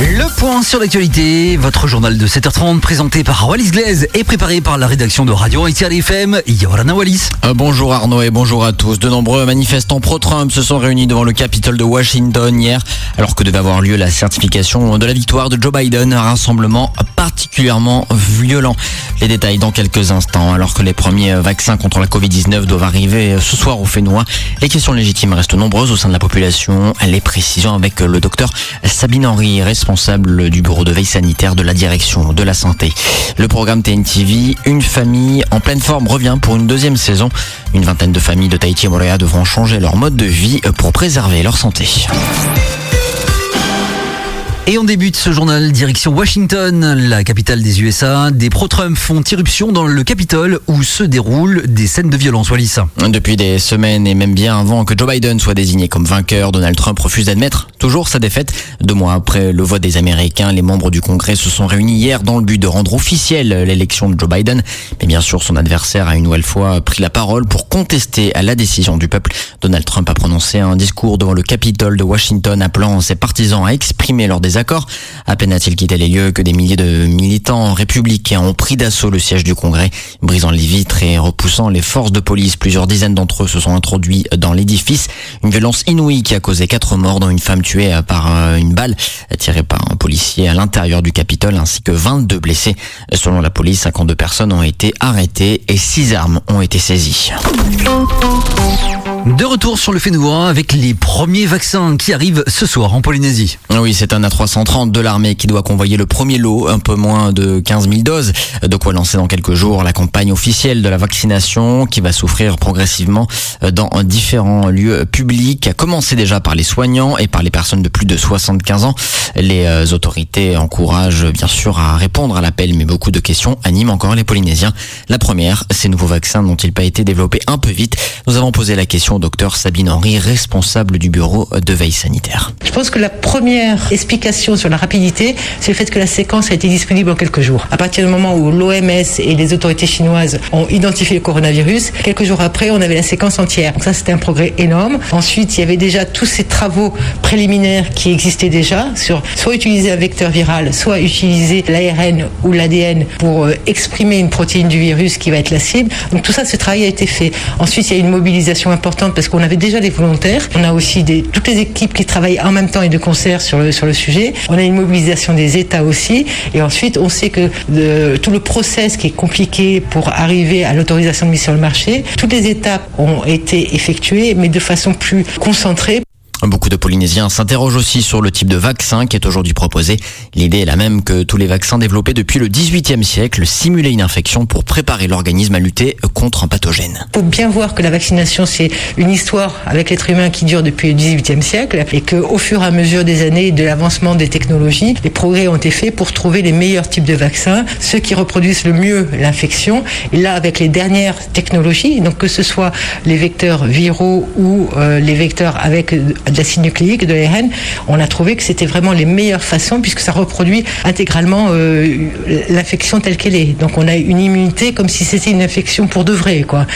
Le point sur l'actualité, votre journal de 7h30 présenté par Wallis Glaise et préparé par la rédaction de Radio Haïti FM, Yorana Wallis. Euh, bonjour Arnaud et bonjour à tous. De nombreux manifestants pro-Trump se sont réunis devant le Capitole de Washington hier, alors que devait avoir lieu la certification de la victoire de Joe Biden, un rassemblement particulièrement violent. Les détails dans quelques instants, alors que les premiers vaccins contre la Covid-19 doivent arriver ce soir au Fénois. Les questions légitimes restent nombreuses au sein de la population. Les précisions avec le docteur Sabine Henry, responsable du bureau de veille sanitaire de la direction de la santé. Le programme TNTV, Une famille en pleine forme, revient pour une deuxième saison. Une vingtaine de familles de Tahiti et Moréa devront changer leur mode de vie pour préserver leur santé. Et on débute ce journal direction Washington, la capitale des USA. Des pro-Trump font irruption dans le Capitole où se déroulent des scènes de violence, Wallis. Depuis des semaines et même bien avant que Joe Biden soit désigné comme vainqueur, Donald Trump refuse d'admettre toujours sa défaite. Deux mois après le vote des Américains, les membres du Congrès se sont réunis hier dans le but de rendre officielle l'élection de Joe Biden. Mais bien sûr, son adversaire a une nouvelle fois pris la parole pour contester à la décision du peuple. Donald Trump a prononcé un discours devant le Capitole de Washington appelant ses partisans à exprimer leur désaccord D'accord. À peine a-t-il quitté les lieux que des milliers de militants républicains ont pris d'assaut le siège du Congrès, brisant les vitres et repoussant les forces de police. Plusieurs dizaines d'entre eux se sont introduits dans l'édifice. Une violence inouïe qui a causé quatre morts, dont une femme tuée par euh, une balle tirée par un policier à l'intérieur du Capitole, ainsi que 22 blessés. Selon la police, 52 personnes ont été arrêtées et 6 armes ont été saisies. De retour sur le Fénois avec les premiers vaccins qui arrivent ce soir en Polynésie. Oui, c'est un A330 de l'armée qui doit convoyer le premier lot, un peu moins de 15 000 doses. De quoi lancer dans quelques jours la campagne officielle de la vaccination qui va souffrir progressivement dans différents lieux publics, à commencer déjà par les soignants et par les personnes de plus de 75 ans. Les euh, autorités encouragent bien sûr à répondre à l'appel, mais beaucoup de questions animent encore les Polynésiens. La première, ces nouveaux vaccins n'ont-ils pas été développés un peu vite? Nous avons posé la question docteur Sabine Henry, responsable du bureau de veille sanitaire. Je pense que la première explication sur la rapidité, c'est le fait que la séquence a été disponible en quelques jours. À partir du moment où l'OMS et les autorités chinoises ont identifié le coronavirus, quelques jours après, on avait la séquence entière. Donc ça, c'était un progrès énorme. Ensuite, il y avait déjà tous ces travaux préliminaires qui existaient déjà sur soit utiliser un vecteur viral, soit utiliser l'ARN ou l'ADN pour euh, exprimer une protéine du virus qui va être la cible. Donc tout ça, ce travail a été fait. Ensuite, il y a une mobilisation importante parce qu'on avait déjà des volontaires. On a aussi toutes les équipes qui travaillent en même temps et de concert sur le, sur le sujet. On a une mobilisation des États aussi. Et ensuite, on sait que tout le process qui est compliqué pour arriver à l'autorisation de mise sur le marché, toutes les étapes ont été effectuées, mais de façon plus concentrée. Beaucoup de Polynésiens s'interrogent aussi sur le type de vaccin qui est aujourd'hui proposé. L'idée est la même que tous les vaccins développés depuis le 18e siècle, simuler une infection pour préparer l'organisme à lutter contre un pathogène. Il faut bien voir que la vaccination, c'est une histoire avec l'être humain qui dure depuis le 18e siècle et qu'au fur et à mesure des années de l'avancement des technologies, les progrès ont été faits pour trouver les meilleurs types de vaccins, ceux qui reproduisent le mieux l'infection. Et là, avec les dernières technologies, donc que ce soit les vecteurs viraux ou euh, les vecteurs avec l'acide nucléique, de l'ARN, on a trouvé que c'était vraiment les meilleures façons puisque ça reproduit intégralement euh, l'infection telle qu'elle est. Donc on a une immunité comme si c'était une infection pour de vrai, quoi.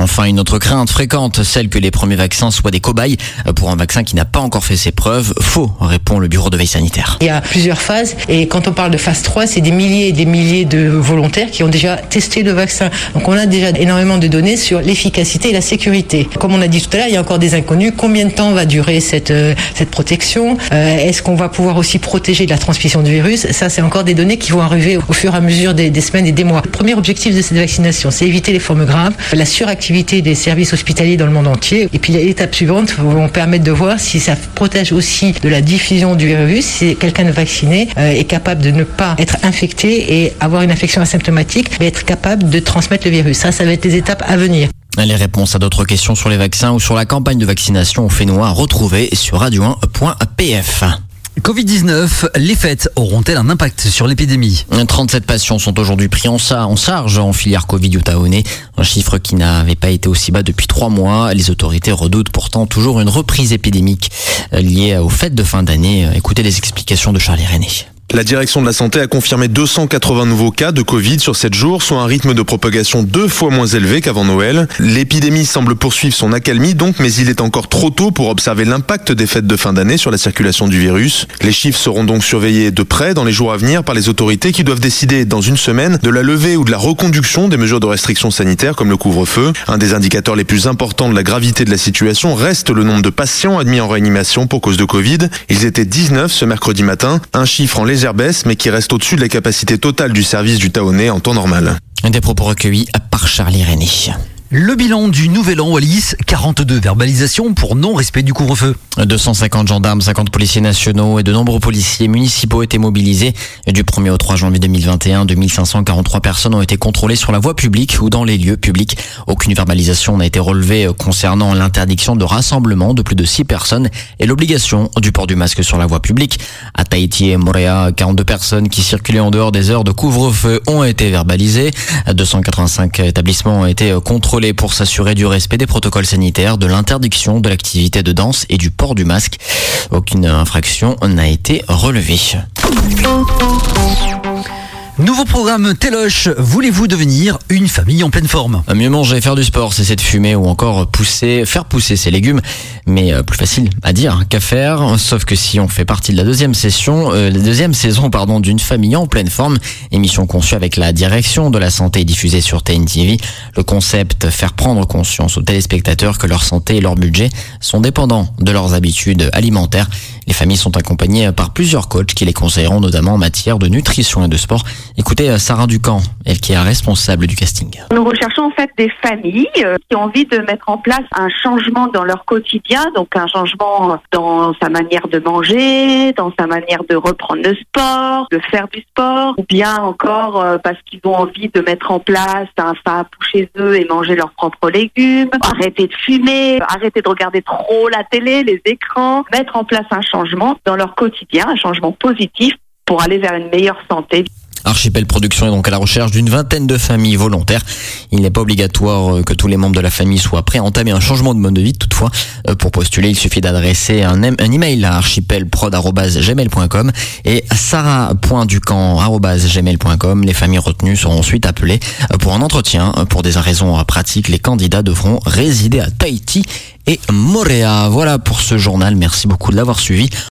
Enfin, une autre crainte fréquente, celle que les premiers vaccins soient des cobayes pour un vaccin qui n'a pas encore fait ses preuves. Faux, répond le bureau de veille sanitaire. Il y a plusieurs phases et quand on parle de phase 3, c'est des milliers et des milliers de volontaires qui ont déjà testé le vaccin. Donc on a déjà énormément de données sur l'efficacité et la sécurité. Comme on a dit tout à l'heure, il y a encore des inconnus. Combien de temps va durer cette, euh, cette protection? Euh, Est-ce qu'on va pouvoir aussi protéger de la transmission du virus? Ça, c'est encore des données qui vont arriver au fur et à mesure des, des semaines et des mois. Le premier objectif de cette vaccination, c'est éviter les formes graves, la suractivité des services hospitaliers dans le monde entier. Et puis l'étape suivante vont permettre de voir si ça protège aussi de la diffusion du virus, si quelqu'un vacciné euh, est capable de ne pas être infecté et avoir une infection asymptomatique, mais être capable de transmettre le virus. Ça, ça va être les étapes à venir. Les réponses à d'autres questions sur les vaccins ou sur la campagne de vaccination au Fénois retrouvées sur radio1.pf. Covid-19, les fêtes auront-elles un impact sur l'épidémie? 37 patients sont aujourd'hui pris en, charge en filière Covid Utaoné, un chiffre qui n'avait pas été aussi bas depuis trois mois. Les autorités redoutent pourtant toujours une reprise épidémique liée aux fêtes de fin d'année. Écoutez les explications de Charlie René. La direction de la santé a confirmé 280 nouveaux cas de Covid sur 7 jours, soit un rythme de propagation deux fois moins élevé qu'avant Noël. L'épidémie semble poursuivre son accalmie donc, mais il est encore trop tôt pour observer l'impact des fêtes de fin d'année sur la circulation du virus. Les chiffres seront donc surveillés de près dans les jours à venir par les autorités qui doivent décider dans une semaine de la levée ou de la reconduction des mesures de restriction sanitaire comme le couvre-feu. Un des indicateurs les plus importants de la gravité de la situation reste le nombre de patients admis en réanimation pour cause de Covid. Ils étaient 19 ce mercredi matin, un chiffre en légère baisse mais qui reste au-dessus de la capacité totale du service du Taonnet en temps normal. Des propos recueillis par Charlie René. Le bilan du Nouvel An Wallis, 42 verbalisations pour non-respect du couvre-feu. 250 gendarmes, 50 policiers nationaux et de nombreux policiers municipaux étaient mobilisés. Du 1er au 3 janvier 2021, 2543 personnes ont été contrôlées sur la voie publique ou dans les lieux publics. Aucune verbalisation n'a été relevée concernant l'interdiction de rassemblement de plus de 6 personnes et l'obligation du port du masque sur la voie publique. À Tahiti et Moréa, 42 personnes qui circulaient en dehors des heures de couvre-feu ont été verbalisées. 285 établissements ont été contrôlés pour s'assurer du respect des protocoles sanitaires, de l'interdiction de l'activité de danse et du port du masque. Aucune infraction n'a été relevée. Nouveau programme Téloche, voulez-vous devenir une famille en pleine forme? Mieux manger, faire du sport, cesser de fumer ou encore pousser, faire pousser ses légumes. Mais euh, plus facile à dire qu'à faire, sauf que si on fait partie de la deuxième session, euh, la deuxième saison pardon d'une famille en pleine forme, émission conçue avec la direction de la santé diffusée sur TNTV, le concept faire prendre conscience aux téléspectateurs que leur santé et leur budget sont dépendants de leurs habitudes alimentaires. Les familles sont accompagnées par plusieurs coachs qui les conseilleront notamment en matière de nutrition et de sport. Écoutez euh, Sarah Ducamp, elle qui est responsable du casting. Nous recherchons en fait des familles euh, qui ont envie de mettre en place un changement dans leur quotidien, donc un changement dans sa manière de manger, dans sa manière de reprendre le sport, de faire du sport, ou bien encore euh, parce qu'ils ont envie de mettre en place un fap chez eux et manger leurs propres légumes, arrêter de fumer, arrêter de regarder trop la télé, les écrans, mettre en place un changement dans leur quotidien, un changement positif pour aller vers une meilleure santé. Archipel Production est donc à la recherche d'une vingtaine de familles volontaires. Il n'est pas obligatoire euh, que tous les membres de la famille soient prêts à entamer un changement de mode de vie. Toutefois, euh, pour postuler, il suffit d'adresser un, email à archipelprod.gmail.com et sarah.ducamp.gmail.com. Les familles retenues seront ensuite appelées euh, pour un entretien. Pour des raisons pratiques, les candidats devront résider à Tahiti et Moréa. Voilà pour ce journal. Merci beaucoup de l'avoir suivi.